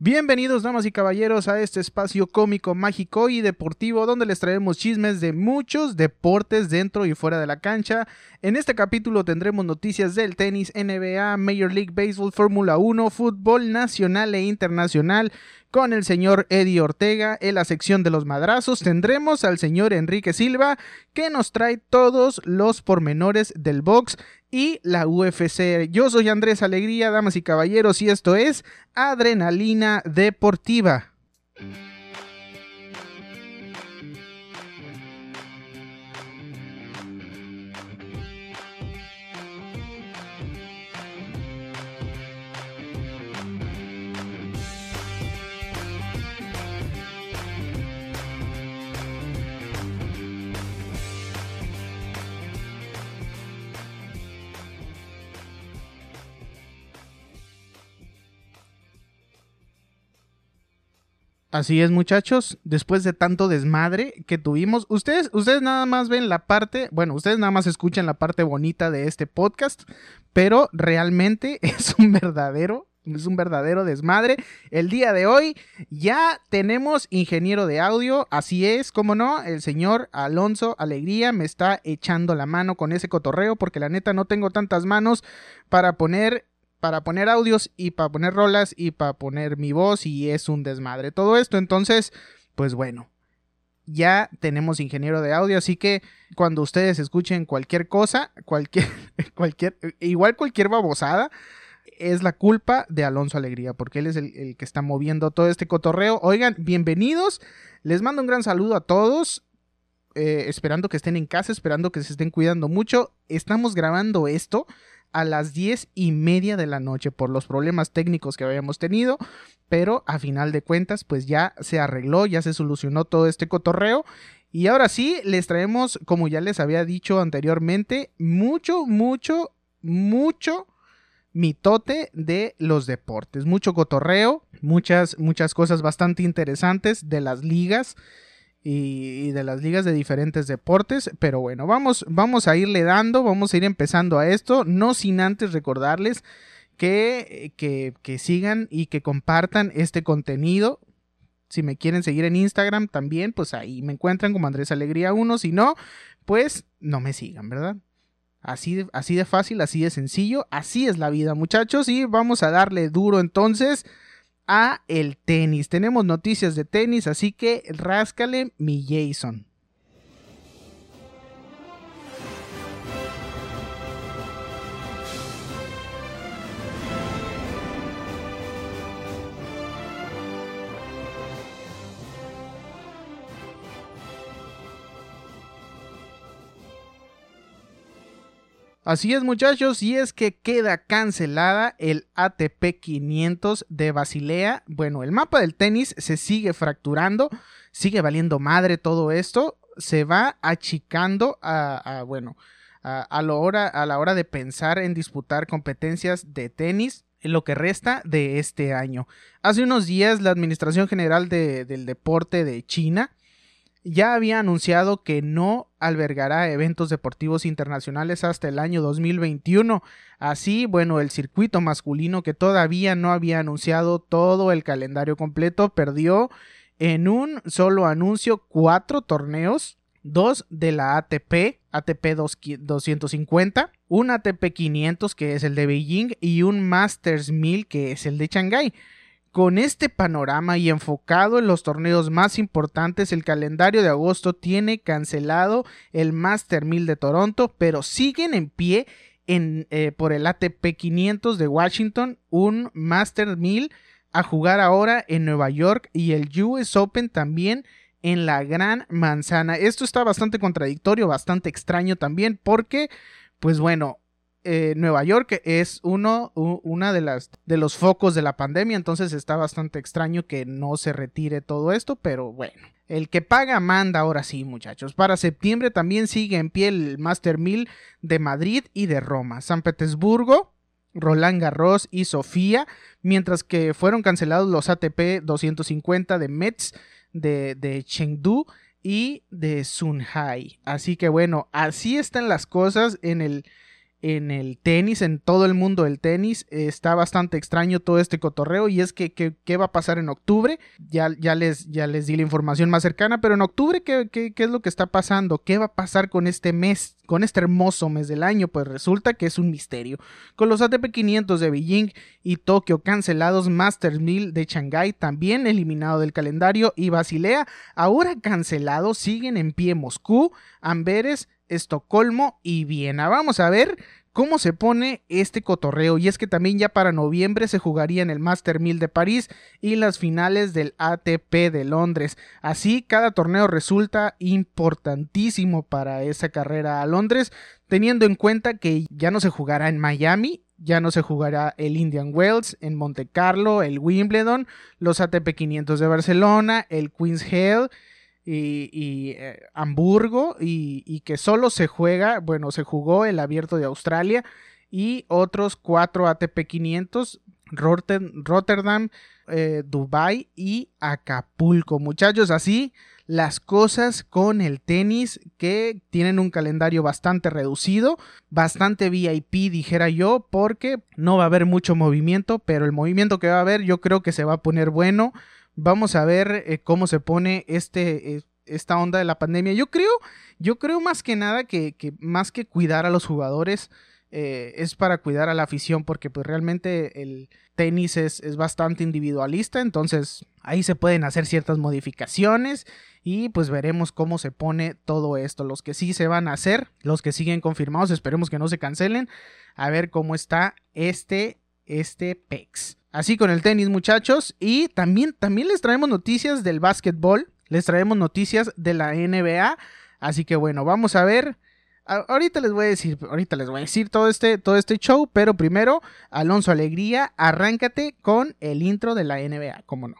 Bienvenidos damas y caballeros a este espacio cómico, mágico y deportivo donde les traemos chismes de muchos deportes dentro y fuera de la cancha. En este capítulo tendremos noticias del tenis, NBA, Major League Baseball, Fórmula 1, fútbol nacional e internacional, con el señor Eddie Ortega. En la sección de los madrazos tendremos al señor Enrique Silva que nos trae todos los pormenores del box y la UFC. Yo soy Andrés Alegría, damas y caballeros, y esto es Adrenalina Deportiva. Así es, muchachos. Después de tanto desmadre que tuvimos, ustedes, ustedes nada más ven la parte, bueno, ustedes nada más escuchan la parte bonita de este podcast, pero realmente es un verdadero, es un verdadero desmadre. El día de hoy ya tenemos ingeniero de audio, así es, como no, el señor Alonso Alegría me está echando la mano con ese cotorreo porque la neta no tengo tantas manos para poner para poner audios y para poner rolas y para poner mi voz y es un desmadre todo esto. Entonces, pues bueno, ya tenemos ingeniero de audio, así que cuando ustedes escuchen cualquier cosa, cualquier, cualquier, igual cualquier babosada, es la culpa de Alonso Alegría, porque él es el, que está moviendo todo este cotorreo. Oigan, bienvenidos, les mando un gran saludo a todos. Eh, esperando que estén en casa, esperando que se estén cuidando mucho. Estamos grabando esto a las diez y media de la noche por los problemas técnicos que habíamos tenido, pero a final de cuentas pues ya se arregló, ya se solucionó todo este cotorreo. Y ahora sí les traemos, como ya les había dicho anteriormente, mucho, mucho, mucho mitote de los deportes, mucho cotorreo, muchas, muchas cosas bastante interesantes de las ligas y, de las ligas de diferentes deportes. Pero bueno, vamos, vamos a irle dando, vamos a ir empezando a esto, no sin antes recordarles que, que, que sigan y que compartan este contenido. Si me quieren seguir en Instagram también, pues ahí me encuentran como Andrés Alegría 1. Si no, pues no me sigan, ¿verdad? Así así de fácil, así de sencillo, así es la vida muchachos y vamos a darle duro entonces a el tenis. Tenemos noticias de tenis, así que ráscale mi Jason. Así es muchachos, y es que queda cancelada el ATP 500 de Basilea. Bueno, el mapa del tenis se sigue fracturando, sigue valiendo madre todo esto, se va achicando a, bueno, a, la hora, a la hora de pensar en disputar competencias de tenis en lo que resta de este año. Hace unos días la Administración General del Deporte de China ya había anunciado que no albergará eventos deportivos internacionales hasta el año 2021. Así, bueno, el circuito masculino que todavía no había anunciado todo el calendario completo perdió en un solo anuncio cuatro torneos, dos de la ATP, ATP 250, un ATP 500 que es el de Beijing y un Masters 1000 que es el de Shanghái. Con este panorama y enfocado en los torneos más importantes, el calendario de agosto tiene cancelado el Master 1000 de Toronto, pero siguen en pie eh, por el ATP 500 de Washington, un Master 1000 a jugar ahora en Nueva York y el US Open también en la Gran Manzana. Esto está bastante contradictorio, bastante extraño también, porque, pues bueno, eh, Nueva York es uno una de las de los focos de la pandemia, entonces está bastante extraño que no se retire todo esto, pero bueno. El que paga manda ahora sí, muchachos. Para septiembre también sigue en pie el Master 1000 de Madrid y de Roma. San Petersburgo, Roland Garros y Sofía, mientras que fueron cancelados los ATP 250 de Metz, de, de Chengdu y de Sunhai. Así que bueno, así están las cosas en el en el tenis, en todo el mundo del tenis. Está bastante extraño todo este cotorreo y es que qué va a pasar en octubre. Ya, les, ya les di la información más cercana, pero en octubre ¿qué, ¿qué, qué, es lo que está pasando? ¿Qué va a pasar con este mes, con este hermoso mes del año? Pues resulta que es un misterio. Con los ATP 500 de Beijing y Tokio cancelados, Masters 1000 de Shanghai también eliminado del calendario y Basilea ahora cancelado, siguen en pie Moscú, Amberes, Estocolmo y Viena. Vamos a ver cómo se pone este cotorreo. Y es que también ya para noviembre se jugaría en el Master 1000 de París y las finales del ATP de Londres. Así, cada torneo resulta importantísimo para esa carrera a Londres, teniendo en cuenta que ya no se jugará en Miami. Ya no se jugará el Indian Wells, en Monte Carlo, el Wimbledon, los ATP 500 de Barcelona, el Queen's Hell, y, eh, Hamburgo y, que solo se juega, bueno, se jugó el abierto de Australia y otros cuatro ATP 500, Rotterdam, eh, Dubai y Acapulco. Muchachos, así las cosas con el tenis que tienen un calendario bastante reducido, bastante VIP dijera yo, porque no va a haber mucho movimiento, pero el movimiento que va a haber yo creo que se va a poner bueno. Vamos a ver eh, cómo se pone este, eh, esta onda de la pandemia. Yo creo, yo creo más que nada que, más que cuidar a los jugadores, eh, es para cuidar a la afición, porque pues realmente el tenis es, es, bastante individualista, entonces ahí se pueden hacer ciertas modificaciones y pues veremos cómo se pone todo esto. Los que sí se van a hacer, los que siguen confirmados, esperemos que no se cancelen, a ver cómo está este, este PEX. Así con el tenis, muchachos. Y también, también les traemos noticias del básquetbol. Les traemos noticias de la NBA. Así que bueno, vamos a ver. ahorita les voy a decir, ahorita les voy a decir todo este, todo este show. Pero primero, Alonso Alegría, arráncate con el intro de la NBA, como no.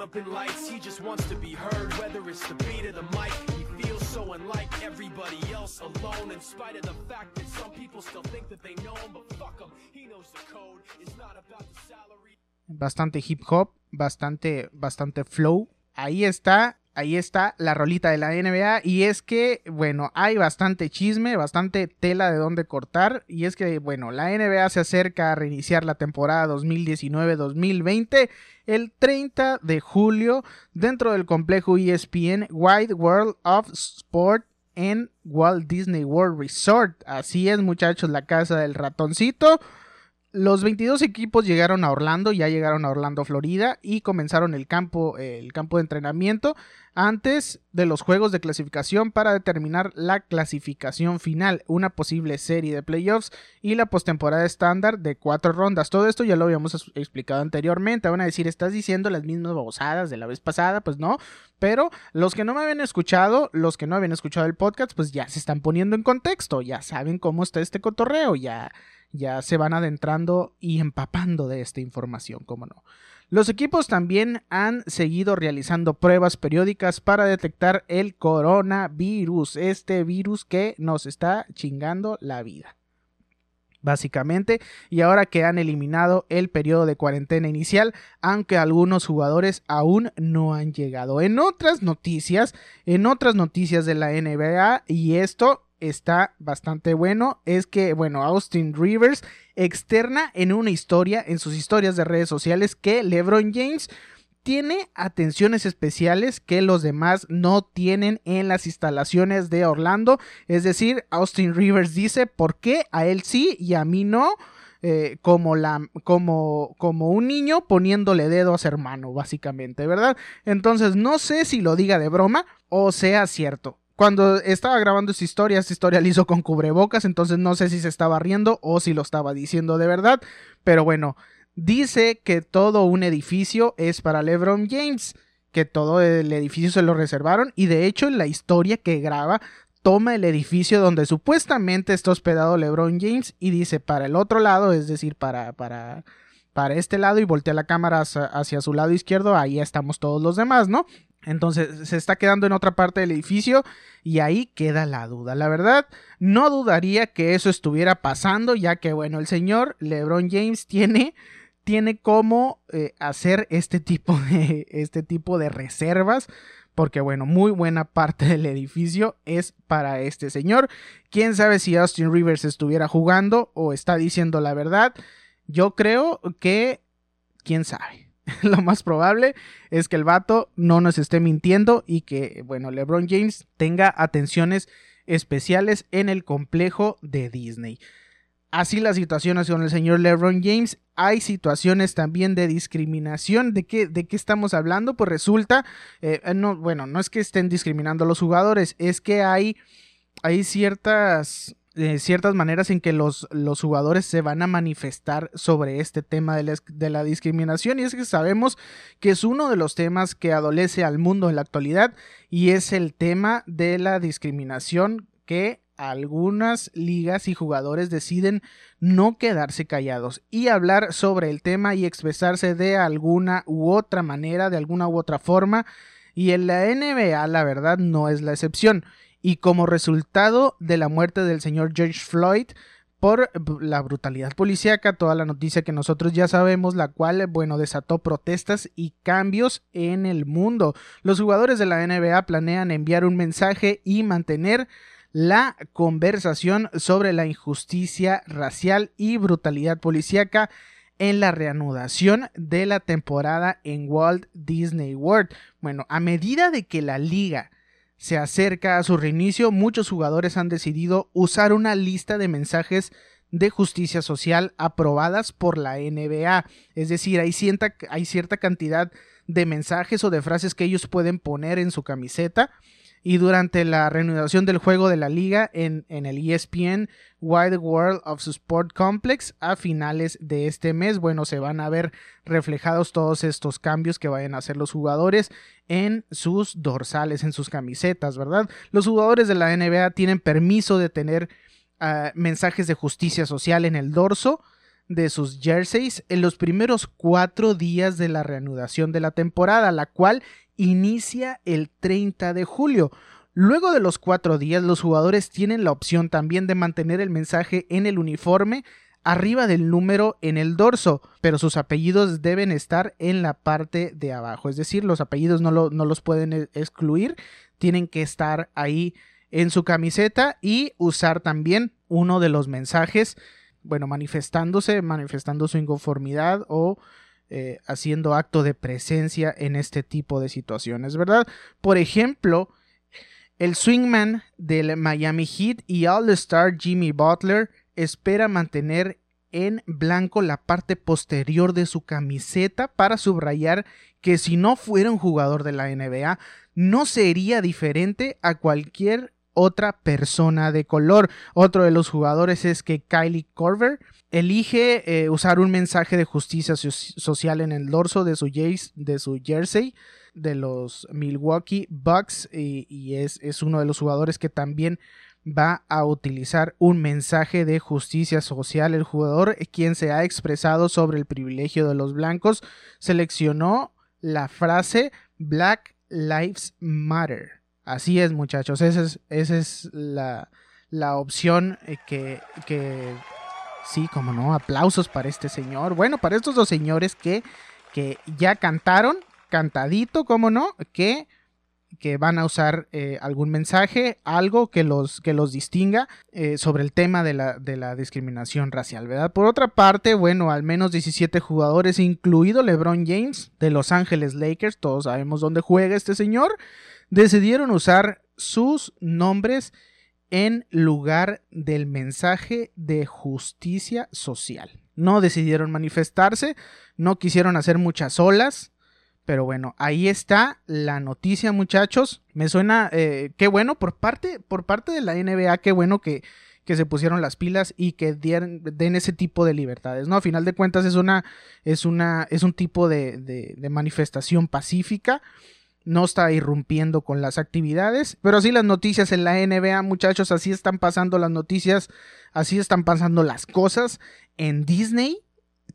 climb up in lights, he just wants to be heard, whether it's the beat or the mic. He feels so unlike everybody else alone, in spite of the fact that some people still think that they know him, but fuck him, he knows the code, it's not about the salary. Bastante hip hop, bastante, bastante flow. Ahí está ahí está la rolita de la NBA y es que, bueno, hay bastante chisme, bastante tela de dónde cortar y es que, bueno, la NBA se acerca a reiniciar la temporada 2019-2020 el 30 de julio dentro del complejo ESPN Wide World of Sport en Walt Disney World Resort. Así es, muchachos, la casa del ratoncito. Los 22 equipos llegaron a Orlando, ya llegaron a Orlando, Florida, y comenzaron el campo, el campo de entrenamiento antes de los juegos de clasificación para determinar la clasificación final, una posible serie de playoffs y la postemporada estándar de cuatro rondas. Todo esto ya lo habíamos explicado anteriormente. Van a decir, estás diciendo las mismas babosadas de la vez pasada, pues no. Pero los que no me habían escuchado, los que no habían escuchado el podcast, pues ya se están poniendo en contexto, ya saben cómo está este cotorreo, ya, ya se van adentrando y empapando de esta información, cómo no. Los equipos también han seguido realizando pruebas periódicas para detectar el coronavirus, este virus que nos está chingando la vida. Básicamente, y ahora que han eliminado el periodo de cuarentena inicial, aunque algunos jugadores aún no han llegado. En otras noticias, en otras noticias de la NBA, y esto está bastante bueno es que, bueno, Austin Rivers externa en una historia, en sus historias de redes sociales, que LeBron James tiene atenciones especiales que los demás no tienen en las instalaciones de Orlando. Es decir, Austin Rivers dice por qué a él sí y a mí no. Eh, como, la, como, como un niño poniéndole dedo a su hermano, básicamente, ¿verdad? Entonces no sé si lo diga de broma o sea cierto cuando estaba grabando esta historia, esta historia la hizo con cubrebocas, entonces no sé si se estaba riendo o si lo estaba diciendo de verdad, pero bueno, dice que todo un edificio es para LeBron James, que todo el edificio se lo reservaron y de hecho en la historia que graba toma el edificio donde supuestamente está hospedado LeBron James y dice para el otro lado, es decir, para para para este lado y voltea la cámara hacia, hacia su lado izquierdo, ahí estamos todos los demás, ¿no? Entonces se está quedando en otra parte del edificio y ahí queda la duda. La verdad, no dudaría que eso estuviera pasando, ya que, bueno, el señor LeBron James tiene, tiene cómo eh, hacer este tipo, de, este tipo de reservas. Porque, bueno, muy buena parte del edificio es para este señor. Quién sabe si Austin Rivers estuviera jugando o está diciendo la verdad. Yo creo que, quién sabe. lo más probable es que el vato no nos esté mintiendo y que, bueno, LeBron James tenga atenciones especiales en el complejo de Disney. Así la situación con el señor LeBron James. Hay situaciones también de discriminación. ¿De qué, de qué estamos hablando? Pues resulta, eh, no, bueno, no es que estén discriminando a los jugadores, es que hay, hay ciertas ciertas maneras en que los, los, jugadores se van a manifestar sobre este tema de la, de la, discriminación. Y es que sabemos que es uno de los temas que adolece al mundo en la actualidad y es el tema de la discriminación que algunas ligas y jugadores deciden no quedarse callados y hablar sobre el tema y expresarse de alguna u otra manera, de alguna u otra forma. Y en la NBA la verdad no es la excepción y como resultado de la muerte del señor George Floyd por la brutalidad policíaca, toda la noticia que nosotros ya sabemos, la cual, bueno, desató protestas y cambios en el mundo. Los jugadores de la NBA planean enviar un mensaje y mantener la conversación sobre la injusticia racial y brutalidad policíaca en la reanudación de la temporada en Walt Disney World. Bueno, a medida de que la liga se acerca a su reinicio, muchos jugadores han decidido usar una lista de mensajes de justicia social aprobadas por la NBA. Es decir, hay cierta, cantidad de mensajes o de frases que ellos pueden poner en su camiseta y durante la reanudación del juego de la liga en, el ESPN Wide World of Sport Complex a finales de este mes. Bueno, se van a ver reflejados todos estos cambios que vayan a hacer los jugadores en sus dorsales, en sus camisetas, ¿verdad? Los jugadores de la NBA tienen permiso de tener ah, mensajes de justicia social en el dorso de sus jerseys en los primeros cuatro días de la reanudación de la temporada, la cual inicia el 30 de julio. Luego de los cuatro días, los jugadores tienen la opción también de mantener el mensaje en el uniforme arriba del número en el dorso, pero sus apellidos deben estar en la parte de abajo. Es decir, los apellidos no, los pueden e-, excluir, tienen que estar ahí en su camiseta y usar también uno de los mensajes, bueno, manifestándose, manifestando su inconformidad o eh, haciendo acto de presencia en este tipo de situaciones, ¿verdad? Por ejemplo, el swingman del Miami Heat y All-Star Jimmy Butler espera mantener en blanco la parte posterior de su camiseta para subrayar que si no fuera un jugador de la NBA no sería diferente a cualquier otra persona de color. Otro de los jugadores es que Kylie Corver elige eh, usar un mensaje de justicia social en el dorso de su, de su jersey de los Milwaukee Bucks y, es, es, uno de los jugadores que también va a utilizar un mensaje de justicia social. El jugador, eh, quien se ha expresado sobre el privilegio de los blancos, seleccionó la frase Black Lives Matter. Así es, muchachos, esa es, esa es la, la opción eh, que, que Sí, como no, aplausos para este señor. Bueno, para estos dos señores que, que ya cantaron, cantadito, como no, que, que van a usar eh, algún mensaje, algo que los, que los distinga eh, sobre el tema de la, de la discriminación racial, ¿verdad? Por otra parte, bueno, al menos 17 jugadores, incluido LeBron James de Los Ángeles Lakers, todos sabemos dónde juega este señor, decidieron usar sus nombres en lugar del mensaje de justicia social. No decidieron manifestarse, no quisieron hacer muchas olas, pero bueno, ahí está la noticia, muchachos. Me suena, eh, qué bueno por parte, por parte de la NBA, qué bueno que, que se pusieron las pilas y que den ese tipo de libertades, ¿no? A final de cuentas es una, es una, es un tipo de, de manifestación pacífica no está irrumpiendo con las actividades, pero así las noticias en la NBA, muchachos, así están pasando las noticias, así están pasando las cosas en Disney,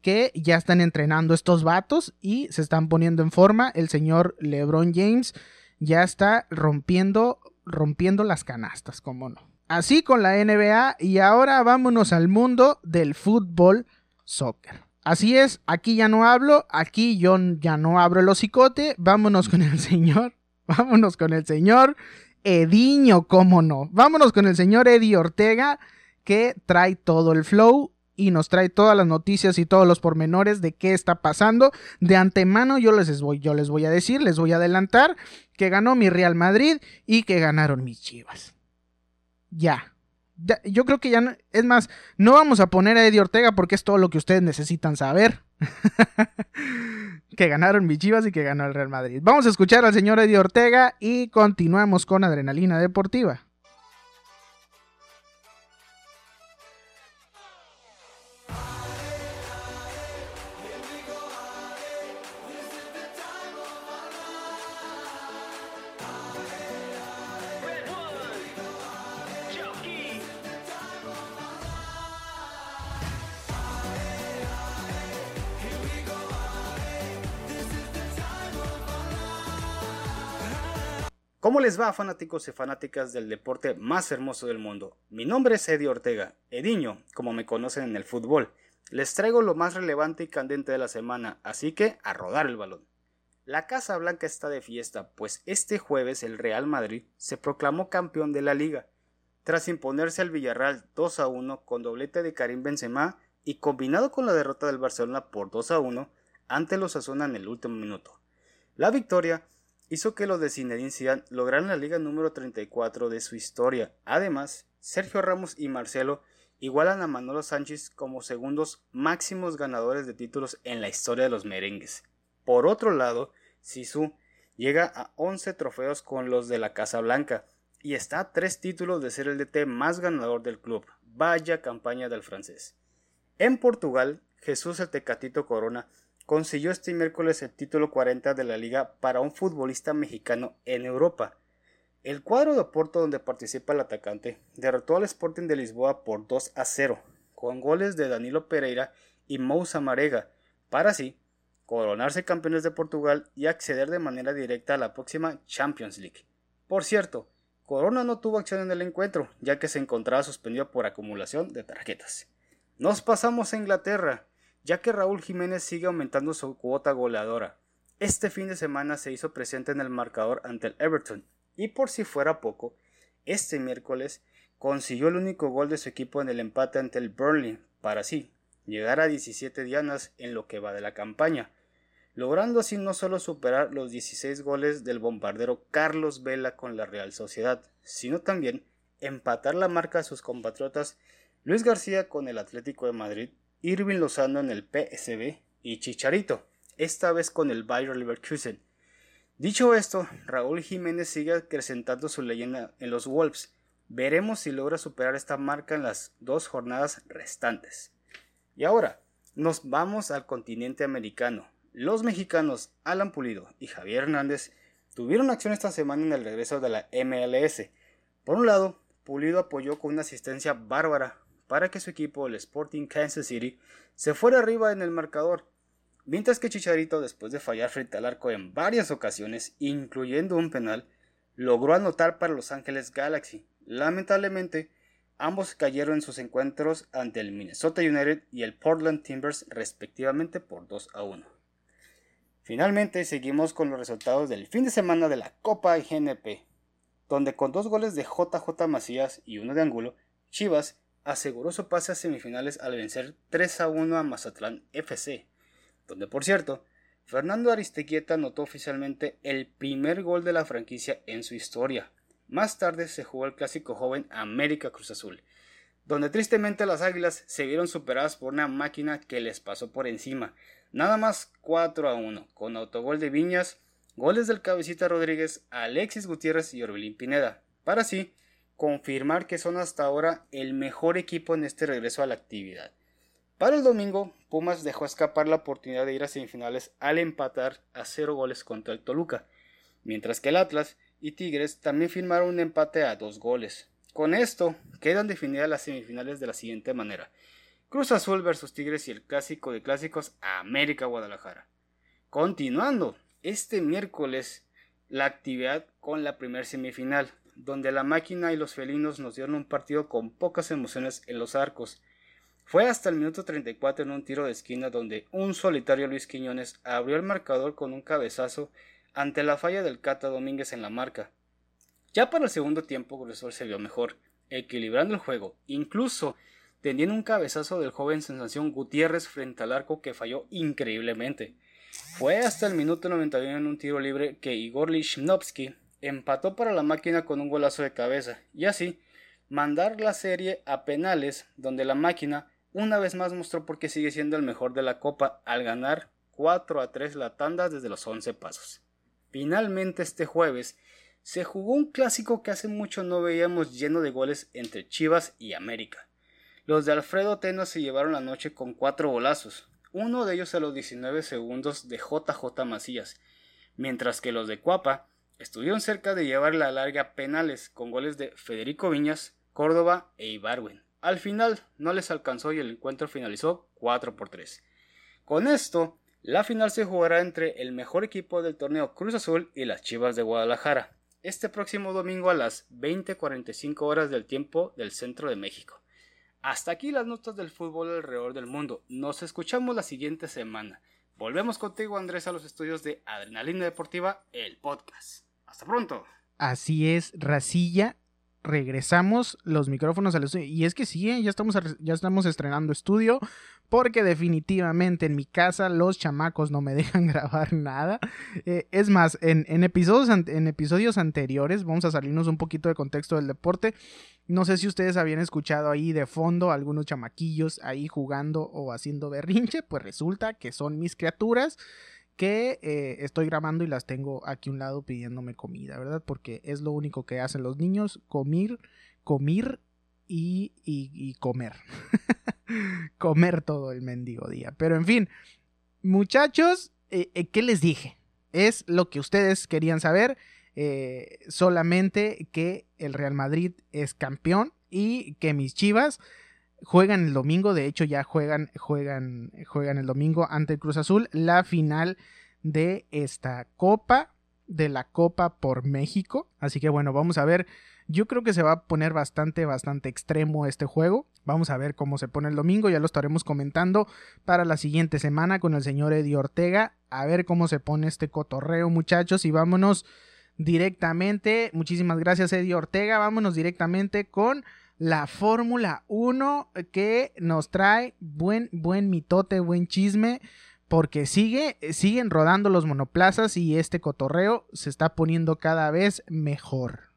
que ya están entrenando estos vatos y se están poniendo en forma. El señor LeBron James ya está rompiendo, rompiendo las canastas, como no. Así con la NBA y ahora vámonos al mundo del fútbol soccer. Así es, aquí ya no hablo, aquí yo ya no abro el hocicote, vámonos con el señor, vámonos con el señor Ediño, cómo no, vámonos con el señor Eddie Ortega que trae todo el flow y nos trae todas las noticias y todos los pormenores de qué está pasando. De antemano yo les voy, yo les voy a decir, les voy a adelantar que ganó mi Real Madrid y que ganaron mis Chivas. Ya, yo creo que ya no, es más, no vamos a poner a Eddie Ortega porque es todo lo que ustedes necesitan saber. que ganaron mis Chivas y que ganó el Real Madrid. Vamos a escuchar al señor Eddie Ortega y continuamos con Adrenalina Deportiva. ¿Cómo les va, fanáticos y fanáticas del deporte más hermoso del mundo? Mi nombre es Eddie Ortega, Ediño, como me conocen en el fútbol. Les traigo lo más relevante y candente de la semana, así que a rodar el balón. La Casa Blanca está de fiesta, pues este jueves el Real Madrid se proclamó campeón de la liga, tras imponerse al Villarreal 2 a 1 con doblete de Karim Benzema y combinado con la derrota del Barcelona por 2 a 1 ante los Asuna en el último minuto. La victoria hizo que los de Zinedine Zidane lograran la liga número 34 de su historia. Además, Sergio Ramos y Marcelo igualan a Manolo Sánchez como segundos máximos ganadores de títulos en la historia de los merengues. Por otro lado, Sisu llega a 11 trofeos con los de la Casa Blanca y está a 3 títulos de ser el DT más ganador del club. Vaya campaña del francés. En Portugal, Jesús el Tecatito Corona consiguió este miércoles el título 40 de la liga para un futbolista mexicano en Europa. El cuadro de Oporto donde participa el atacante derrotó al Sporting de Lisboa por 2 a 0, con goles de Danilo Pereira y Moussa Marega, para así coronarse campeones de Portugal y acceder de manera directa a la próxima Champions League. Por cierto, Corona no tuvo acción en el encuentro, ya que se encontraba suspendido por acumulación de tarjetas. Nos pasamos a Inglaterra, ya que Raúl Jiménez sigue aumentando su cuota goleadora. Este fin de semana se hizo presente en el marcador ante el Everton, y por si fuera poco, este miércoles consiguió el único gol de su equipo en el empate ante el Burnley, para así llegar a 17 dianas en lo que va de la campaña, logrando así no solo superar los 16 goles del bombardero Carlos Vela con la Real Sociedad, sino también empatar la marca a sus compatriotas Luis García con el Atlético de Madrid Irving Lozano en el PSB y Chicharito, esta vez con el Bayer Leverkusen. Dicho esto, Raúl Jiménez sigue acrecentando su leyenda en los Wolves. Veremos si logra superar esta marca en las dos jornadas restantes. Y ahora, nos vamos al continente americano. Los mexicanos Alan Pulido y Javier Hernández tuvieron acción esta semana en el regreso de la MLS. Por un lado, Pulido apoyó con una asistencia bárbara para que su equipo, el Sporting Kansas City, se fuera arriba en el marcador, mientras que Chicharito, después de fallar frente al arco en varias ocasiones, incluyendo un penal, logró anotar para Los Ángeles Galaxy. Lamentablemente, ambos cayeron en sus encuentros ante el Minnesota United y el Portland Timbers respectivamente por 2 a 1. Finalmente seguimos con los resultados del fin de semana de la Copa GNP, donde con dos goles de JJ Macías y uno de Angulo, Chivas aseguró su pase a semifinales al vencer 3 a 1 a Mazatlán FC, donde por cierto, Fernando Aristeguieta anotó oficialmente el primer gol de la franquicia en su historia. Más tarde se jugó el clásico joven América Cruz Azul, donde tristemente las Águilas se vieron superadas por una máquina que les pasó por encima, nada más 4 a 1, con autogol de Viñas, goles del cabecita Rodríguez, Alexis Gutiérrez y Orbelín Pineda, para así confirmar que son hasta ahora el mejor equipo en este regreso a la actividad. Para el domingo, Pumas dejó escapar la oportunidad de ir a semifinales al empatar a cero goles contra el Toluca, mientras que el Atlas y Tigres también firmaron un empate a dos goles. Con esto, quedan definidas las semifinales de la siguiente manera. Cruz Azul versus Tigres y el clásico de clásicos América Guadalajara. Continuando, este miércoles la actividad con la primera semifinal, donde la máquina y los felinos nos dieron un partido con pocas emociones en los arcos. Fue hasta el minuto 34 en un tiro de esquina donde un solitario Luis Quiñones abrió el marcador con un cabezazo ante la falla del Cata Domínguez en la marca. Ya para el segundo tiempo Azul se vio mejor, equilibrando el juego, incluso teniendo un cabezazo del joven sensación Gutiérrez frente al arco que falló increíblemente. Fue hasta el minuto 91 en un tiro libre que Igor Lichnowsky empató para la máquina con un golazo de cabeza y así mandar la serie a penales donde la máquina una vez más mostró por qué sigue siendo el mejor de la copa al ganar 4 a 3 la tanda desde los 11 pasos. Finalmente este jueves se jugó un clásico que hace mucho no veíamos lleno de goles entre Chivas y América. Los de Alfredo Teno se llevaron la noche con cuatro golazos, uno de ellos a los 19 segundos de JJ Macías, mientras que los de Cuapa estuvieron cerca de llevar la larga penales con goles de Federico Viñas, Córdoba e Ibarwen. Al final no les alcanzó y el encuentro finalizó 4 por 3. Con esto, la final se jugará entre el mejor equipo del torneo Cruz Azul y las Chivas de Guadalajara, este próximo domingo a las 20:45 horas del tiempo del centro de México. Hasta aquí las notas del fútbol alrededor del mundo. Nos escuchamos la siguiente semana. Volvemos contigo, Andrés, a los estudios de Adrenalina Deportiva, el podcast. Hasta pronto. Así es, Racilla. Regresamos los micrófonos al estudio. Y es que sí, ¿eh? ya, estamos, ya estamos estrenando estudio. Porque definitivamente en mi casa los chamacos no me dejan grabar nada. Eh, es más, en, en, episodios, en episodios anteriores, vamos a salirnos un poquito de contexto del deporte. No sé si ustedes habían escuchado ahí de fondo algunos chamaquillos ahí jugando o haciendo berrinche, pues resulta que son mis criaturas que eh, estoy grabando y las tengo aquí a un lado pidiéndome comida, ¿verdad? Porque es lo único que hacen los niños, comer, comer y, y, comer. comer todo el mendigo día. Pero en fin, muchachos, eh, eh, ¿qué les dije? Es lo que ustedes querían saber. Solamente que el Real Madrid es campeón y que mis Chivas juegan el domingo, de hecho ya juegan, juegan, juegan el domingo ante el Cruz Azul la final de esta Copa, de la Copa por México. Así que bueno, vamos a ver. Yo creo que se va a poner bastante, bastante extremo este juego. Vamos a ver cómo se pone el domingo. Ya lo estaremos comentando para la siguiente semana con el señor Eddie Ortega. A ver cómo se pone este cotorreo, muchachos. Y vámonos directamente. Muchísimas gracias, Eddie Ortega. Vámonos directamente con la Fórmula 1 que nos trae buen, buen mitote, buen chisme. Porque sigue, siguen rodando los monoplazas y este cotorreo se está poniendo cada vez mejor.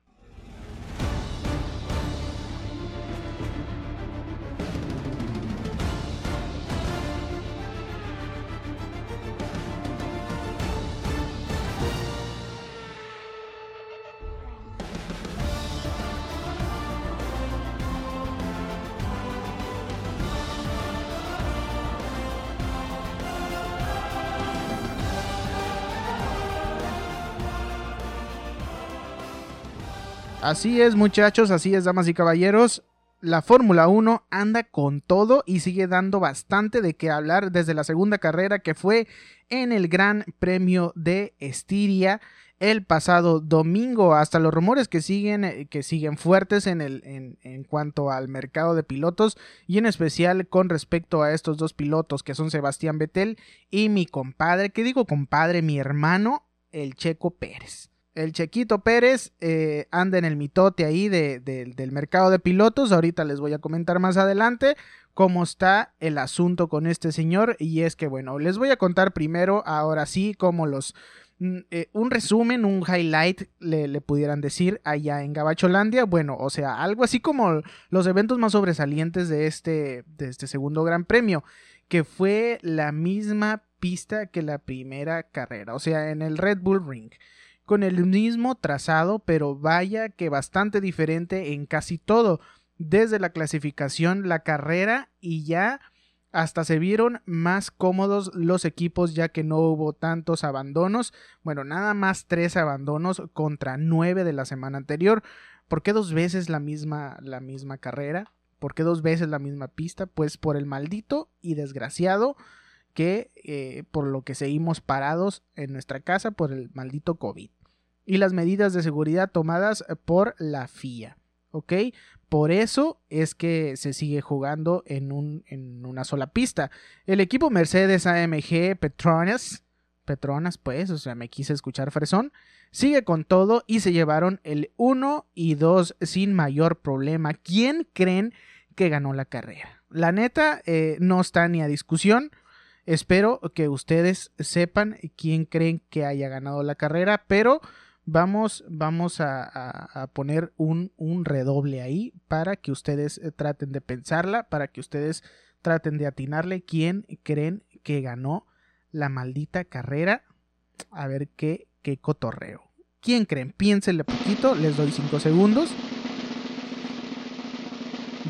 Así es, muchachos, así es, damas y caballeros. La Fórmula 1 anda con todo y sigue dando bastante de qué hablar desde la segunda carrera que fue en el Gran Premio de Estiria el pasado domingo hasta los rumores que siguen eh, que siguen fuertes en el en, en, cuanto al mercado de pilotos y en especial con respecto a estos dos pilotos que son Sebastián Vettel y mi compadre, que digo compadre, mi hermano, el Checo Pérez el Chequito Pérez eh, anda en el mitote ahí del mercado de pilotos. Ahorita les voy a comentar más adelante cómo está el asunto con este señor. Y es que, bueno, les voy a contar primero, ahora sí, como los... Mm, eh, un resumen, un highlight, le, pudieran decir, allá en Gabacholandia. Bueno, o sea, algo así como los eventos más sobresalientes de este, de este segundo Gran Premio, que fue la misma pista que la primera carrera, o sea, en el Red Bull Ring con el mismo trazado, pero vaya que bastante diferente en casi todo, desde la clasificación, la carrera y ya hasta se vieron más cómodos los equipos ya que no hubo tantos abandonos, bueno, nada más tres abandonos contra nueve de la semana anterior. ¿Por qué dos veces la misma, la misma carrera? ¿Por qué dos veces la misma pista? Pues por el maldito y desgraciado que eh, por lo que seguimos parados en nuestra casa por el maldito COVID. Y las medidas de seguridad tomadas por la FIA. ¿Ok? Por eso es que se sigue jugando en, un, en una sola pista. El equipo Mercedes AMG Petronas, Petronas pues, o sea, me quise escuchar fresón, sigue con todo y se llevaron el 1 y 2 sin mayor problema. ¿Quién creen que ganó la carrera? La neta, eh, no está ni a discusión. Espero que ustedes sepan quién creen que haya ganado la carrera, pero vamos, vamos a, poner un, un, redoble ahí para que ustedes eh, traten de pensarla, para que ustedes traten de atinarle quién creen que ganó la maldita carrera. A ver qué, qué cotorreo. ¿Quién creen? Piénsenle poquito, les doy 5 segundos.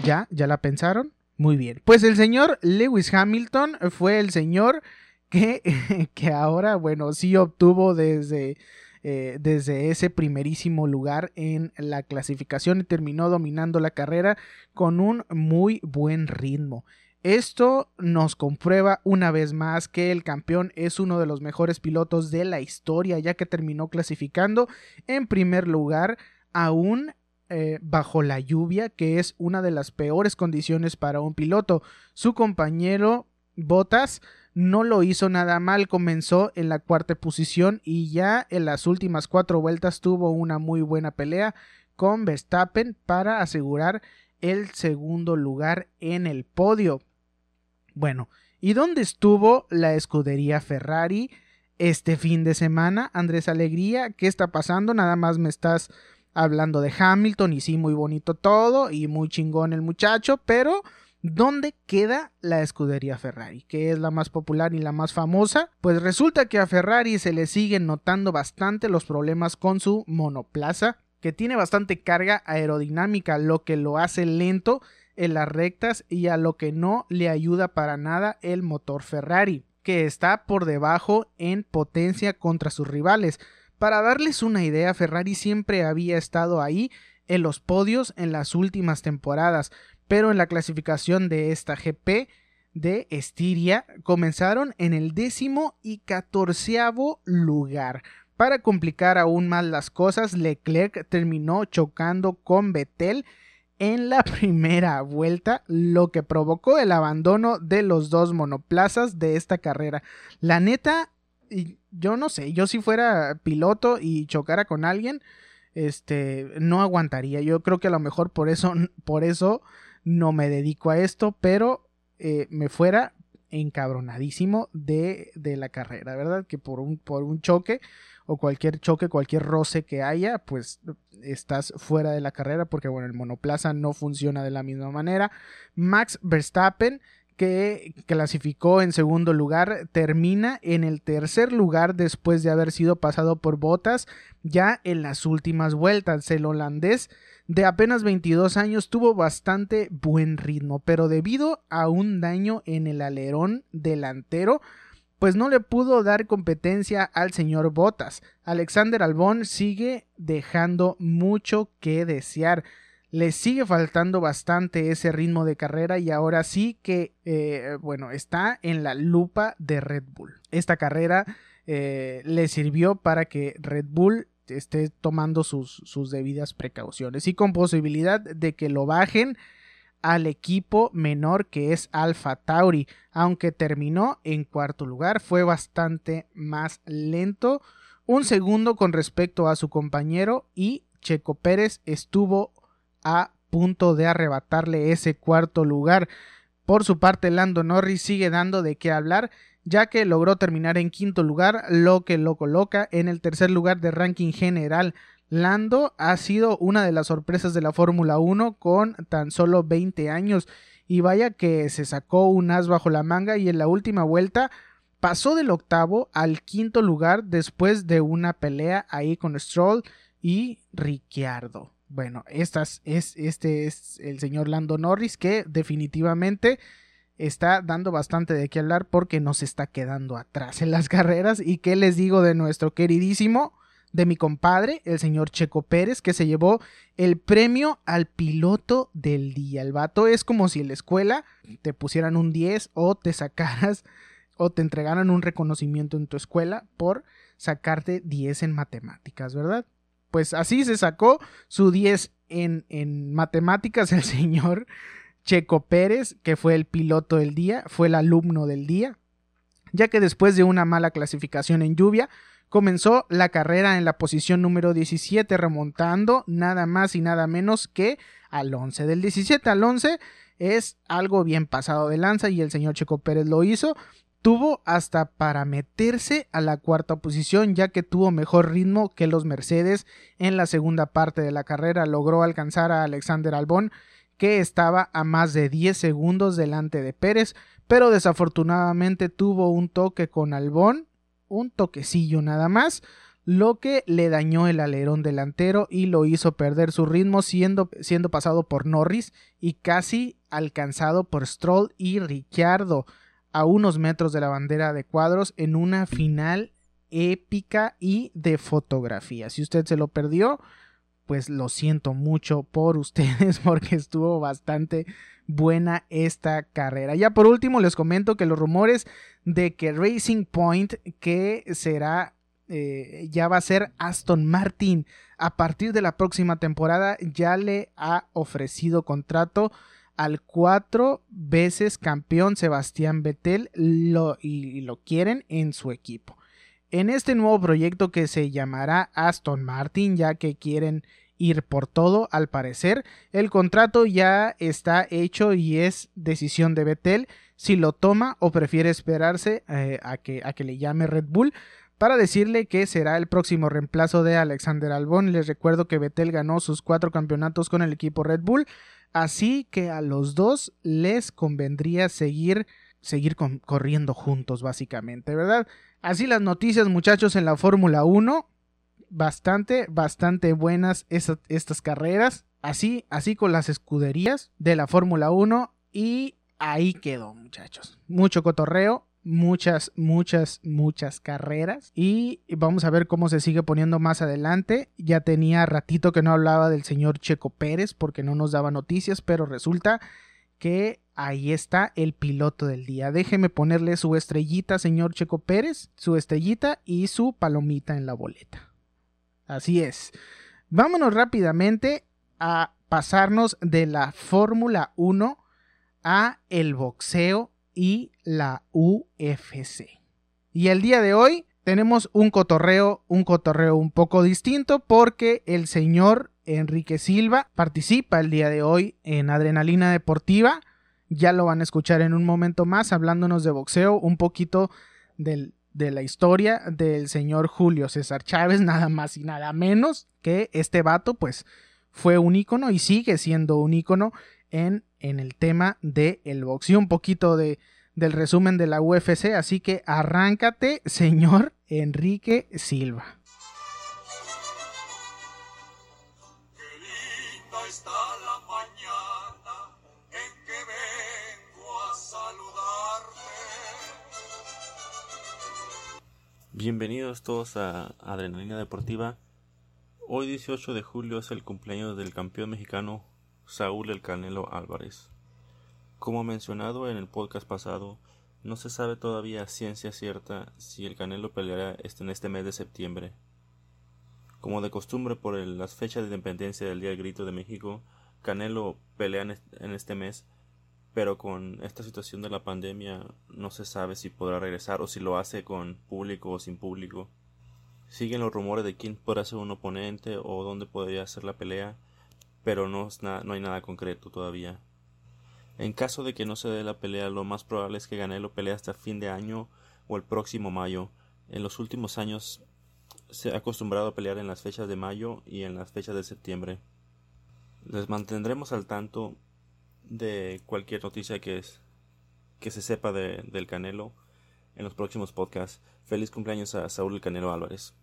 ¿Ya? ¿Ya la pensaron? Muy bien. Pues el señor Lewis Hamilton fue el señor que, que ahora, bueno, sí obtuvo desde, eh, desde ese primerísimo lugar en la clasificación y terminó dominando la carrera con un muy buen ritmo. Esto nos comprueba una vez más que el campeón es uno de los mejores pilotos de la historia, ya que terminó clasificando en primer lugar, aún eh, bajo la lluvia, que es una de las peores condiciones para un piloto. Su compañero Bottas no lo hizo nada mal, comenzó en la cuarta posición y ya en las últimas cuatro vueltas tuvo una muy buena pelea con Verstappen para asegurar el segundo lugar en el podio. Bueno, ¿y dónde estuvo la escudería Ferrari este fin de semana? Andrés Alegría, ¿qué está pasando? Nada más me estás hablando de Hamilton y sí, muy bonito todo y muy chingón el muchacho, pero ¿dónde queda la escudería Ferrari? Que es la más popular y la más famosa. Pues resulta que a Ferrari se le siguen notando bastante los problemas con su monoplaza, que tiene bastante carga aerodinámica, lo que lo hace lento en las rectas y a lo que no le ayuda para nada el motor Ferrari, que está por debajo en potencia contra sus rivales. Para darles una idea, Ferrari siempre había estado ahí en los podios en las últimas temporadas, pero en la clasificación de esta GP de Estiria comenzaron en el décimo y catorceavo lugar. Para complicar aún más las cosas, Leclerc terminó chocando con Vettel en la primera vuelta, lo que provocó el abandono de los dos monoplazas de esta carrera. La neta, yo no sé, yo si fuera piloto y chocara con alguien, este, no aguantaría. Yo creo que a lo mejor por eso, por eso no me dedico a esto, pero eh, me fuera encabronadísimo de, de, la carrera, ¿verdad? Que por un, por un choque o cualquier choque, cualquier roce que haya, pues estás fuera de la carrera porque, bueno, el monoplaza no funciona de la misma manera. Max Verstappen que clasificó en segundo lugar, termina en el tercer lugar después de haber sido pasado por Botas ya en las últimas vueltas. El holandés de apenas 22 años tuvo bastante buen ritmo, pero debido a un daño en el alerón delantero, pues no le pudo dar competencia al señor Botas. Alexander Albón sigue dejando mucho que desear le sigue faltando bastante ese ritmo de carrera y ahora sí que, eh, bueno, está en la lupa de Red Bull. Esta carrera eh, le sirvió para que Red Bull esté tomando sus, sus debidas precauciones y con posibilidad de que lo bajen al equipo menor que es Alfa Tauri, aunque terminó en cuarto lugar, fue bastante más lento, un segundo con respecto a su compañero y Checo Pérez estuvo a punto de arrebatarle ese cuarto lugar. Por su parte, Lando Norris sigue dando de qué hablar, ya que logró terminar en quinto lugar, lo que lo coloca en el tercer lugar de ranking general. Lando ha sido una de las sorpresas de la Fórmula 1 con tan solo 20 años y vaya que se sacó un as bajo la manga y en la última vuelta pasó del octavo al quinto lugar después de una pelea ahí con Stroll y Ricciardo. Bueno, estas es, este es el señor Lando Norris que definitivamente está dando bastante de qué hablar porque nos está quedando atrás en las carreras. ¿Y qué les digo de nuestro queridísimo de mi compadre, el señor Checo Pérez, que se llevó el premio al piloto del día. El vato es como si en la escuela te pusieran un 10 o te sacaras o te entregaran un reconocimiento en tu escuela por sacarte 10 en matemáticas, ¿verdad? Pues así se sacó su 10 en, en matemáticas el señor Checo Pérez, que fue el piloto del día, fue el alumno del día, ya que después de una mala clasificación en lluvia, comenzó la carrera en la posición número 17, remontando nada más y nada menos que al 11. Del 17 al 11 es algo bien pasado de lanza y el señor Checo Pérez lo hizo. Tuvo hasta para meterse a la cuarta posición ya que tuvo mejor ritmo que los Mercedes en la segunda parte de la carrera. Logró alcanzar a Alexander Albón que estaba a más de 10 segundos delante de Pérez, pero desafortunadamente tuvo un toque con Albón, un toquecillo nada más, lo que le dañó el alerón delantero y lo hizo perder su ritmo siendo, siendo pasado por Norris y casi alcanzado por Stroll y Ricciardo a unos metros de la bandera de cuadros en una final épica y de fotografía. Si usted se lo perdió, pues lo siento mucho por ustedes porque estuvo bastante buena esta carrera. Ya por último les comento que los rumores de que Racing Point, que será, eh, ya va a ser Aston Martin a partir de la próxima temporada, ya le ha ofrecido contrato al cuatro veces campeón Sebastián Vettel y lo quieren en su equipo. En este nuevo proyecto que se llamará Aston Martin, ya que quieren ir por todo, al parecer. El contrato ya está hecho y es decisión de Vettel si lo toma o prefiere esperarse eh, a, que, a que le llame Red Bull para decirle que será el próximo reemplazo de Alexander Albon. Les recuerdo que Vettel ganó sus cuatro campeonatos con el equipo Red Bull, así que a los dos les convendría seguir, seguir corriendo juntos, básicamente, ¿verdad? Así las noticias, muchachos, en la Fórmula 1 bastante, bastante buenas estas carreras. Así, así con las escuderías de la Fórmula 1. Y ahí quedó, muchachos. Mucho cotorreo, muchas, muchas, muchas carreras. Y vamos a ver cómo se sigue poniendo más adelante. Ya tenía ratito que no hablaba del señor Checo Pérez porque no nos daba noticias, pero resulta que ahí está el piloto del día. Déjeme ponerle su estrellita, señor Checo Pérez, su estrellita y su palomita en la boleta. Así es. Vámonos rápidamente a pasarnos de la Fórmula 1 a el boxeo y la UFC. Y el día de hoy tenemos un cotorreo, un cotorreo un poco distinto porque el señor Enrique Silva participa el día de hoy en Adrenalina Deportiva. Ya lo van a escuchar en un momento más hablándonos de boxeo, un poquito del de la historia del señor Julio César Chávez, nada más y nada menos que este vato, pues fue un ícono y sigue siendo un ícono en, en el tema del el boxeo. Un poquito de, del resumen de la UFC, así que arráncate, señor Enrique Silva. Bienvenidos todos a Adrenalina Deportiva. Hoy 18 de julio es el cumpleaños del campeón mexicano Saúl El Canelo Álvarez. Como mencionado en el podcast pasado, no se sabe todavía ciencia cierta si el Canelo peleará este, en este mes de septiembre. Como de costumbre por las fechas de independencia del Día del Grito de México, Canelo pelea en este mes pero con esta situación de la pandemia no se sabe si podrá regresar o si lo hace con público o sin público. Siguen los rumores de quién podrá ser un oponente o dónde podría ser la pelea, pero no, no hay nada concreto todavía. En caso de que no se dé la pelea, lo más probable es que Ganelo pelee hasta fin de año o el próximo mayo. En los últimos años se ha acostumbrado a pelear en las fechas de mayo y en las fechas de septiembre. Les mantendremos al tanto de cualquier noticia que, es, que se sepa de, del Canelo en los próximos podcasts. Feliz cumpleaños a Saúl el Canelo Álvarez.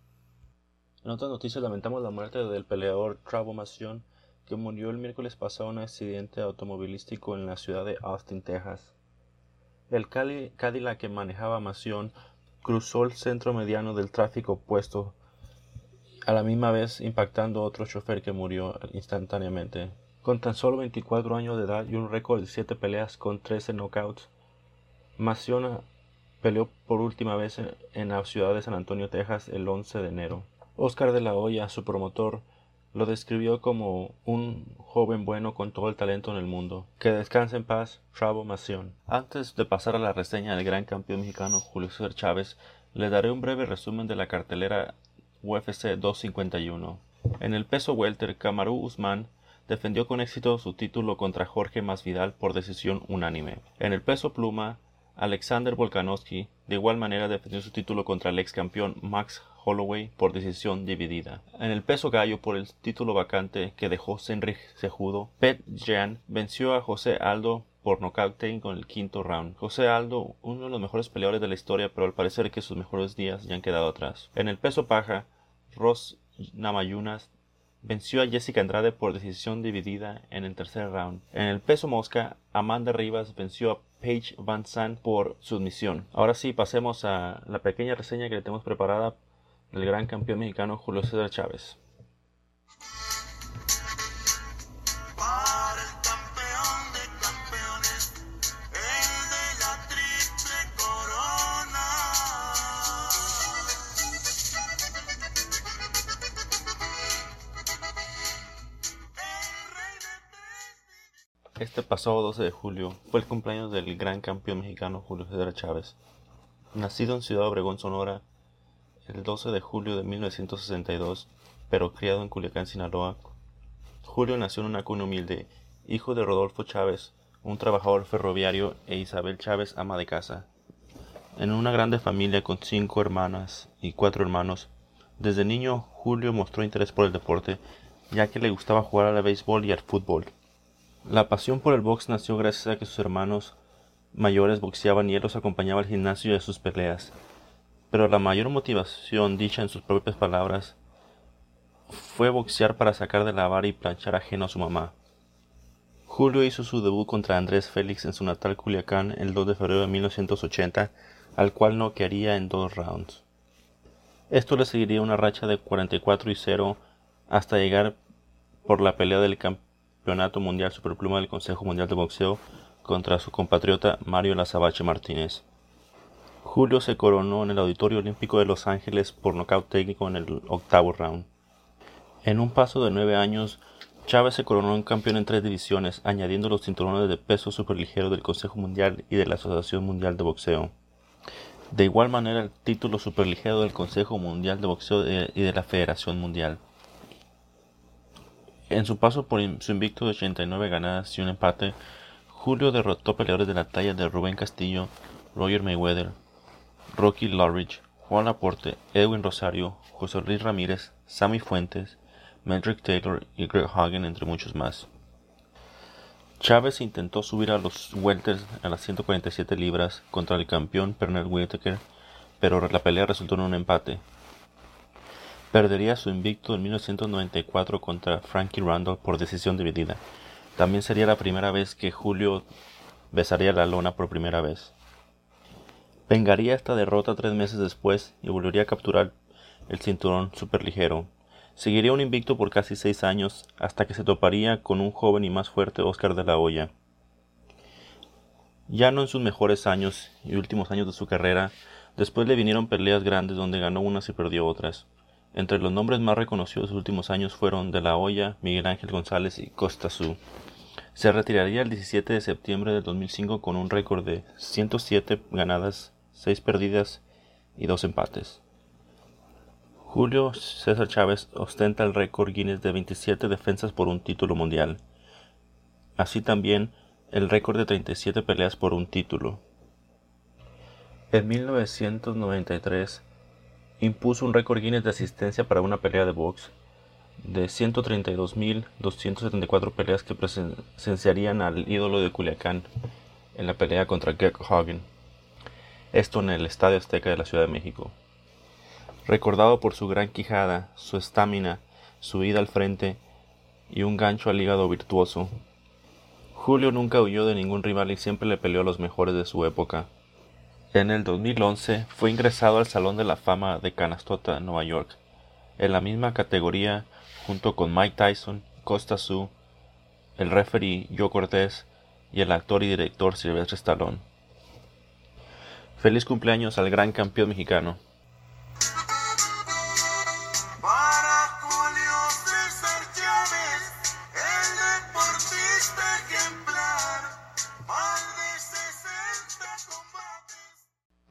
En otras noticias lamentamos la muerte del peleador Travo Mación que murió el miércoles pasado en un accidente automovilístico en la ciudad de Austin, Texas. El Cadillac que manejaba Mación cruzó el centro mediano del tráfico opuesto a la misma vez impactando a otro chofer que murió instantáneamente. Con tan solo 24 años de edad y un récord de 7 peleas con 13 knockouts, Maciona peleó por última vez en la ciudad de San Antonio, Texas, el 11 de enero. Oscar de la Hoya, su promotor, lo describió como un joven bueno con todo el talento en el mundo. Que descanse en paz, Chavo Mación. Antes de pasar a la reseña del gran campeón mexicano Julio César Chávez, le daré un breve resumen de la cartelera UFC 251. En el peso welter, Kamaru Usman defendió con éxito su título contra Jorge Masvidal por decisión unánime. En el peso pluma, Alexander Volkanovski de igual manera defendió su título contra el ex campeón Max Holloway por decisión dividida. En el peso gallo por el título vacante que dejó Senrich Sejudo, Pet Jan venció a José Aldo por nocaut técnico en el quinto round. José Aldo, uno de los mejores peleadores de la historia, pero al parecer que sus mejores días ya han quedado atrás. En el peso paja, Ross Namayunas venció a Jessica Andrade por decisión dividida en el tercer round. En el peso mosca, Amanda Rivas venció a Paige Van Zandt por sumisión. Ahora sí, pasemos a la pequeña reseña que le tenemos preparada el gran campeón mexicano Julio César Chávez. Este pasado 12 de julio fue el cumpleaños del gran campeón mexicano Julio César Chávez. Nacido en Ciudad Obregón, Sonora, el 12 de julio de 1962, pero criado en Culiacán, Sinaloa. Julio nació en una cuna humilde, hijo de Rodolfo Chávez, un trabajador ferroviario, e Isabel Chávez, ama de casa. En una grande familia con cinco hermanas y cuatro hermanos, desde niño Julio mostró interés por el deporte, ya que le gustaba jugar al béisbol y al fútbol. La pasión por el box nació gracias a que sus hermanos mayores boxeaban y él los acompañaba al gimnasio a sus peleas pero la mayor motivación, dicha en sus propias palabras, fue boxear para sacar de la vara y planchar ajeno a su mamá. Julio hizo su debut contra Andrés Félix en su natal Culiacán el 2 de febrero de 1980, al cual noquearía en dos rounds. Esto le seguiría una racha de 44 y 0 hasta llegar por la pelea del Campeonato Mundial Superpluma del Consejo Mundial de Boxeo contra su compatriota Mario Lazabache Martínez. Julio se coronó en el Auditorio Olímpico de Los Ángeles por nocaut técnico en el octavo round. En un paso de nueve años, Chávez se coronó en campeón en tres divisiones, añadiendo los cinturones de peso superligero del Consejo Mundial y de la Asociación Mundial de Boxeo. De igual manera, el título superligero del Consejo Mundial de Boxeo y de la Federación Mundial. En su paso por su invicto de 89 ganadas y un empate, Julio derrotó peleadores de la talla de Rubén Castillo, Roger Mayweather, Rocky Lawridge, Juan Laporte, Edwin Rosario, José Luis Ramírez, Sammy Fuentes, Mendrick Taylor y Greg Hagen, entre muchos más. Chávez intentó subir a los welters a las 147 libras contra el campeón Pernell Whitaker, pero la pelea resultó en un empate. Perdería su invicto en 1994 contra Frankie Randall por decisión dividida. También sería la primera vez que Julio besaría la lona por primera vez. Vengaría esta derrota tres meses después y volvería a capturar el cinturón superligero. Seguiría un invicto por casi seis años hasta que se toparía con un joven y más fuerte Oscar de la Hoya. Ya no en sus mejores años y últimos años de su carrera, después le vinieron peleas grandes donde ganó unas y perdió otras. Entre los nombres más reconocidos de sus últimos años fueron De la Hoya, Miguel Ángel González y Costa Su. Se retiraría el 17 de septiembre del 2005 con un récord de 107 ganadas 6 perdidas y 2 empates. Julio César Chávez ostenta el récord Guinness de 27 defensas por un título mundial, así también el récord de 37 peleas por un título. En 1993 impuso un récord Guinness de asistencia para una pelea de box de 132.274 peleas que presenciarían al ídolo de Culiacán en la pelea contra Greg Hagen esto en el Estadio Azteca de la Ciudad de México. Recordado por su gran quijada, su estamina, su ida al frente y un gancho al hígado virtuoso, Julio nunca huyó de ningún rival y siempre le peleó a los mejores de su época. En el 2011 fue ingresado al Salón de la Fama de Canastota, Nueva York. En la misma categoría, junto con Mike Tyson, Costa Su, el referee Joe Cortés y el actor y director Silvestre Stallone. Feliz cumpleaños al gran campeón mexicano.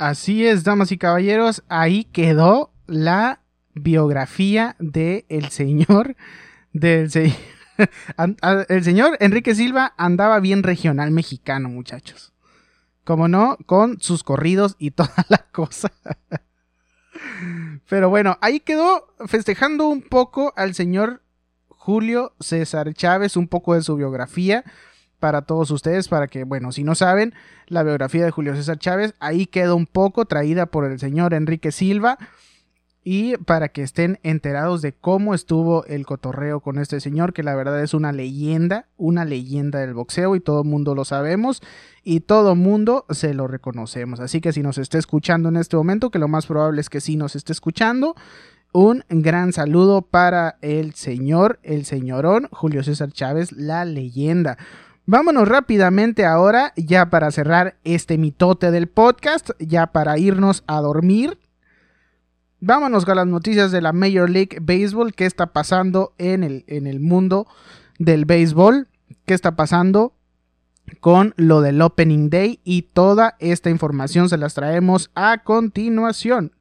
Así es, damas y caballeros, ahí quedó la biografía del el señor del el señor Enrique Silva andaba bien regional mexicano, muchachos. Como no, con sus corridos y toda la cosa. Pero bueno, ahí quedó festejando un poco al señor Julio César Chávez, un poco de su biografía para todos ustedes, para que, bueno, si no saben, la biografía de Julio César Chávez, ahí quedó un poco traída por el señor Enrique Silva y para que estén enterados de cómo estuvo el cotorreo con este señor, que la verdad es una leyenda, una leyenda del boxeo y todo el mundo lo sabemos y todo el mundo se lo reconocemos. Así que si nos está escuchando en este momento, que lo más probable es que sí nos esté escuchando, un gran saludo para el señor, el señorón Julio César Chávez, la leyenda. Vámonos rápidamente ahora, ya para cerrar este mitote del podcast, ya para irnos a dormir. Vámonos con las noticias de la Major League Baseball, qué está pasando en el, en el mundo del béisbol, qué está pasando con lo del Opening Day y toda esta información se las traemos a continuación.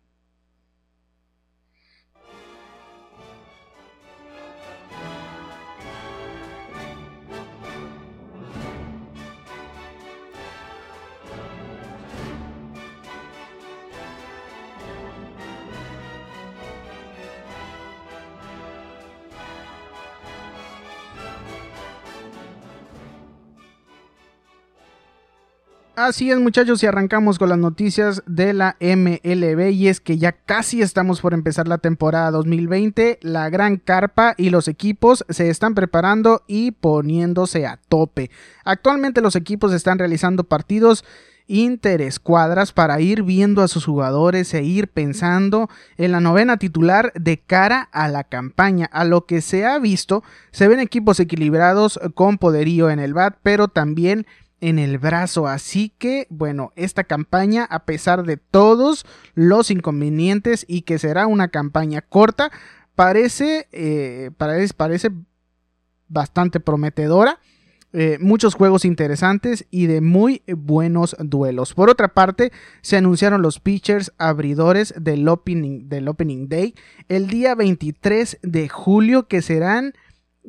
Así es muchachos y arrancamos con las noticias de la MLB y es que ya casi estamos por empezar la temporada 2020, la gran carpa y los equipos se están preparando y poniéndose a tope. Actualmente los equipos están realizando partidos interescuadras para ir viendo a sus jugadores e ir pensando en la novena titular de cara a la campaña. A lo que se ha visto, se ven equipos equilibrados con poderío en el bat, pero también en el brazo. Así que, bueno, esta campaña, a pesar de todos los inconvenientes y que será una campaña corta, parece, eh, parece, parece bastante prometedora. Eh, muchos juegos interesantes y de muy buenos duelos. Por otra parte, se anunciaron los pitchers abridores del opening, del opening Day el día 23 de julio que serán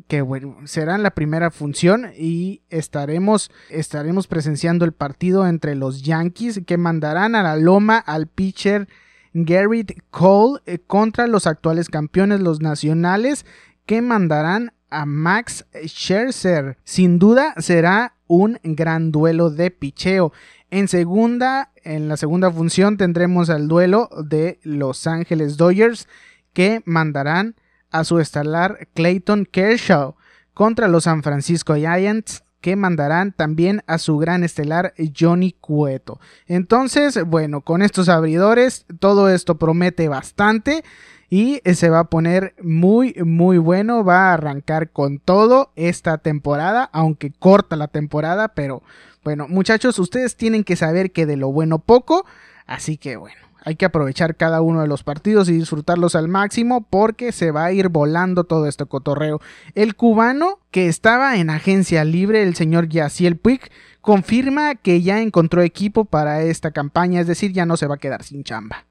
que bueno, será la primera función y estaremos, estaremos presenciando el partido entre los Yankees que mandarán a la loma al pitcher Garrett Cole eh, contra los actuales campeones, los nacionales, que mandarán a Max Scherzer. Sin duda será un gran duelo de picheo. En segunda, en la segunda función tendremos el duelo de Los Ángeles Dodgers que mandarán a su estelar Clayton Kershaw contra los San Francisco Giants que mandarán también a su gran estelar Johnny Cueto. Entonces, bueno, con estos abridores todo esto promete bastante y se va a poner muy muy bueno, va a arrancar con todo esta temporada, aunque corta la temporada, pero bueno, muchachos, ustedes tienen que saber que de lo bueno poco, así que bueno, hay que aprovechar cada uno de los partidos y disfrutarlos al máximo porque se va a ir volando todo este cotorreo. El cubano que estaba en agencia libre, el señor Yaciel Puig, confirma que ya encontró equipo para esta campaña, es decir, ya no se va a quedar sin chamba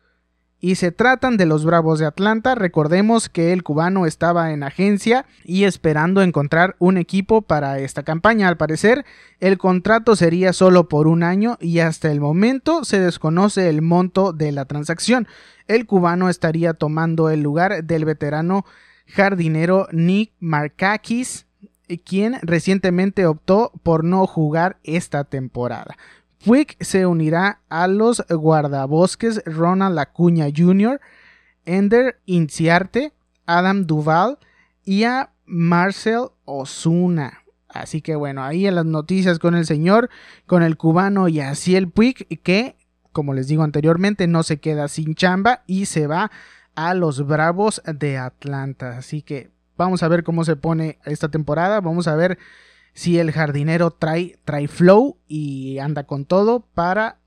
y se tratan de los Bravos de Atlanta. Recordemos que el cubano estaba en agencia y esperando encontrar un equipo para esta campaña. Al parecer, el contrato sería solo por un año y hasta el momento se desconoce el monto de la transacción. El cubano estaría tomando el lugar del veterano jardinero Nick Markakis, quien recientemente optó por no jugar esta temporada. Puig se unirá a los guardabosques Ronald Acuña Jr., Ender Inciarte, Adam Duval y a Marcel Osuna. Así que bueno, ahí en las noticias con el señor, con el cubano y así el Puig, que, como les digo anteriormente, no se queda sin chamba y se va a los Bravos de Atlanta. Así que vamos a ver cómo se pone esta temporada. Vamos a ver si el jardinero trae, trae flow y anda con todo para,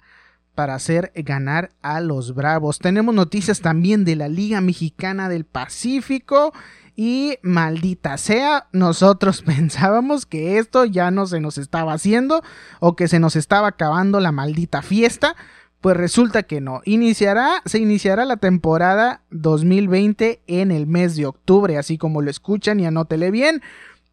para hacer ganar a los Bravos. Tenemos noticias también de la Liga Mexicana del Pacífico. Y maldita sea, nosotros pensábamos que esto ya no se nos estaba haciendo o que se nos estaba acabando la maldita fiesta. Pues resulta que no. Iniciará, se iniciará la temporada 2020 en el mes de octubre, así como lo escuchan y anótele bien,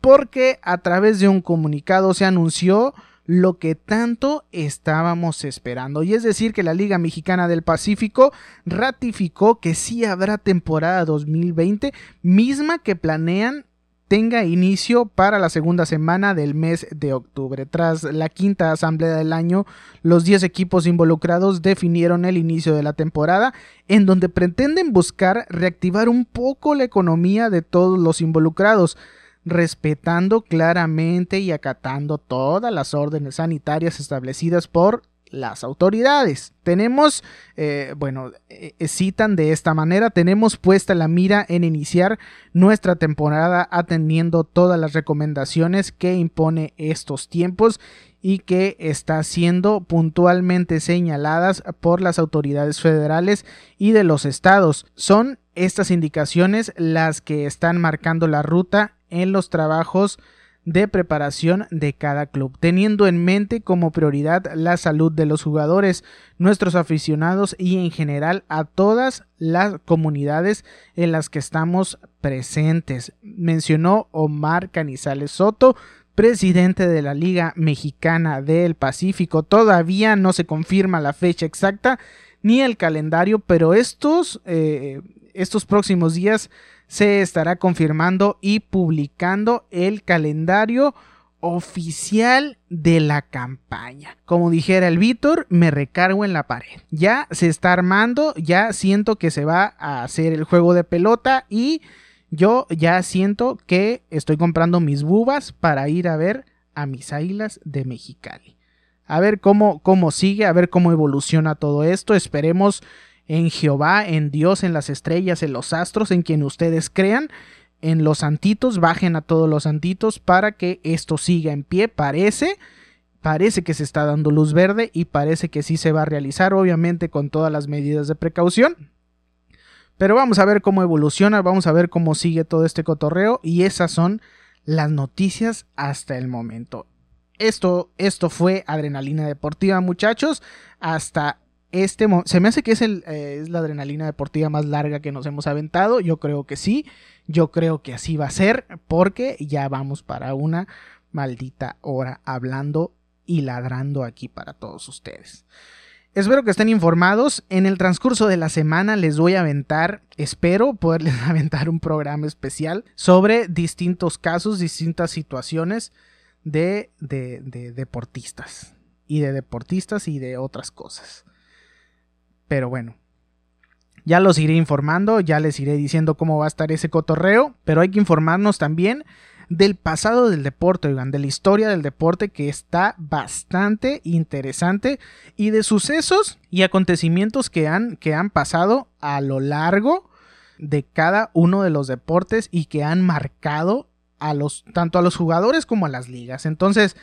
porque a través de un comunicado se anunció lo que tanto estábamos esperando. Y es decir, que la Liga Mexicana del Pacífico ratificó que sí habrá temporada 2020, misma que planean tenga inicio para la segunda semana del mes de octubre. Tras la quinta asamblea del año, los 10 equipos involucrados definieron el inicio de la temporada, en donde pretenden buscar reactivar un poco la economía de todos los involucrados respetando claramente y acatando todas las órdenes sanitarias establecidas por las autoridades. Tenemos, eh, bueno, eh, eh, citan de esta manera, tenemos puesta la mira en iniciar nuestra temporada atendiendo todas las recomendaciones que impone estos tiempos y que está siendo puntualmente señaladas por las autoridades federales y de los estados. Son estas indicaciones las que están marcando la ruta en los trabajos de preparación de cada club, teniendo en mente como prioridad la salud de los jugadores, nuestros aficionados y en general a todas las comunidades en las que estamos presentes, mencionó Omar Canizales Soto, presidente de la Liga Mexicana del Pacífico. Todavía no se confirma la fecha exacta ni el calendario, pero estos, eh, estos próximos días se estará confirmando y publicando el calendario oficial de la campaña. Como dijera el Víctor, me recargo en la pared. Ya se está armando, ya siento que se va a hacer el juego de pelota y yo ya siento que estoy comprando mis bubas para ir a ver a mis águilas de Mexicali. A ver cómo, cómo sigue, a ver cómo evoluciona todo esto. Esperemos en Jehová, en Dios, en las estrellas, en los astros, en quien ustedes crean, en los santitos, bajen a todos los santitos para que esto siga en pie, parece, parece que se está dando luz verde y parece que sí se va a realizar, obviamente con todas las medidas de precaución. Pero vamos a ver cómo evoluciona, vamos a ver cómo sigue todo este cotorreo y esas son las noticias hasta el momento. Esto, esto fue Adrenalina Deportiva, muchachos. Hasta este se me hace que es, el, eh, es la adrenalina deportiva más larga que nos hemos aventado. Yo creo que sí. Yo creo que así va a ser porque ya vamos para una maldita hora hablando y ladrando aquí para todos ustedes. Espero que estén informados. En el transcurso de la semana les voy a aventar, espero poderles aventar un programa especial sobre distintos casos, distintas situaciones de, de, de deportistas. Y de deportistas y de otras cosas. Pero bueno, ya los iré informando, ya les iré diciendo cómo va a estar ese cotorreo, pero hay que informarnos también del pasado del deporte, oigan, de la historia del deporte que está bastante interesante y de sucesos y acontecimientos que han, que han pasado a lo largo de cada uno de los deportes y que han marcado a los, tanto a los jugadores como a las ligas. Entonces,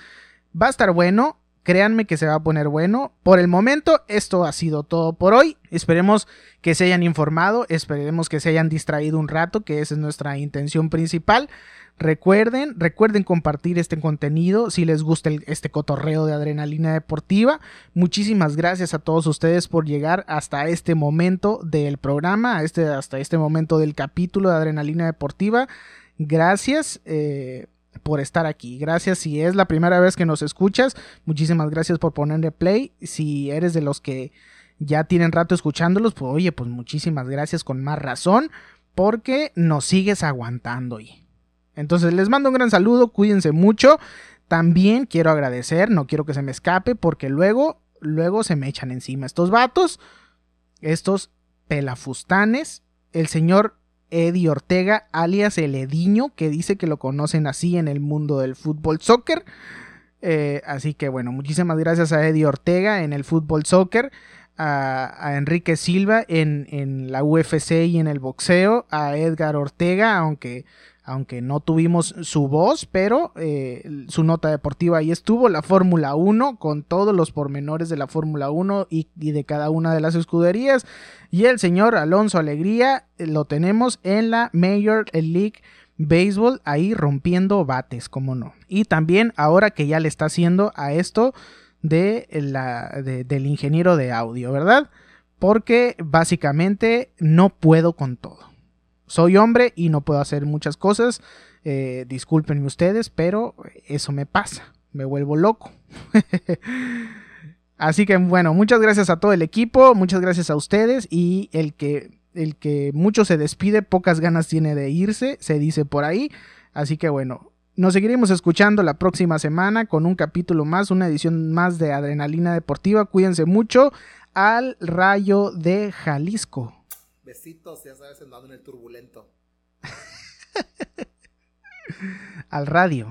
va a estar bueno. Créanme que se va a poner bueno. Por el momento, esto ha sido todo por hoy. Esperemos que se hayan informado, esperemos que se hayan distraído un rato, que esa es nuestra intención principal. Recuerden, recuerden compartir este contenido si les gusta este cotorreo de adrenalina deportiva. Muchísimas gracias a todos ustedes por llegar hasta este momento del programa, este, hasta este momento del capítulo de adrenalina deportiva. Gracias. Eh, por estar aquí. Gracias si es la primera vez que nos escuchas. Muchísimas gracias por ponerle play. Si eres de los que ya tienen rato escuchándolos, pues oye, pues muchísimas gracias con más razón porque nos sigues aguantando. Entonces les mando un gran saludo, cuídense mucho. También quiero agradecer, no quiero que se me escape porque luego, luego se me echan encima estos vatos, estos pelafustanes. El señor Eddie Ortega, alias El Ediño, que dice que lo conocen así en el mundo del fútbol soccer. Eh, así que bueno, muchísimas gracias a Eddie Ortega en el fútbol soccer. a, Enrique Silva en, en, la UFC y en el boxeo, a Edgar Ortega, aunque, aunque no tuvimos su voz, pero eh, su nota deportiva ahí estuvo, la Fórmula 1, con todos los pormenores de la Fórmula 1 y, de cada una de las escuderías. Y el señor Alonso Alegría eh, lo tenemos en la Major League Baseball, ahí rompiendo bates, como no. Y también ahora que ya le está haciendo a esto de la, del ingeniero de audio, ¿verdad? Porque básicamente no puedo con todo. Soy hombre y no puedo hacer muchas cosas. Eh, discúlpenme ustedes, pero eso me pasa. Me vuelvo loco. Así que bueno, muchas gracias a todo el equipo, muchas gracias a ustedes y el que, el que mucho se despide, pocas ganas tiene de irse, se dice por ahí. Así que bueno, nos seguiremos escuchando la próxima semana con un capítulo más, una edición más de Adrenalina Deportiva. Cuídense mucho. Al rayo de Jalisco. Besitos, ya sabes, en el turbulento. Al radio.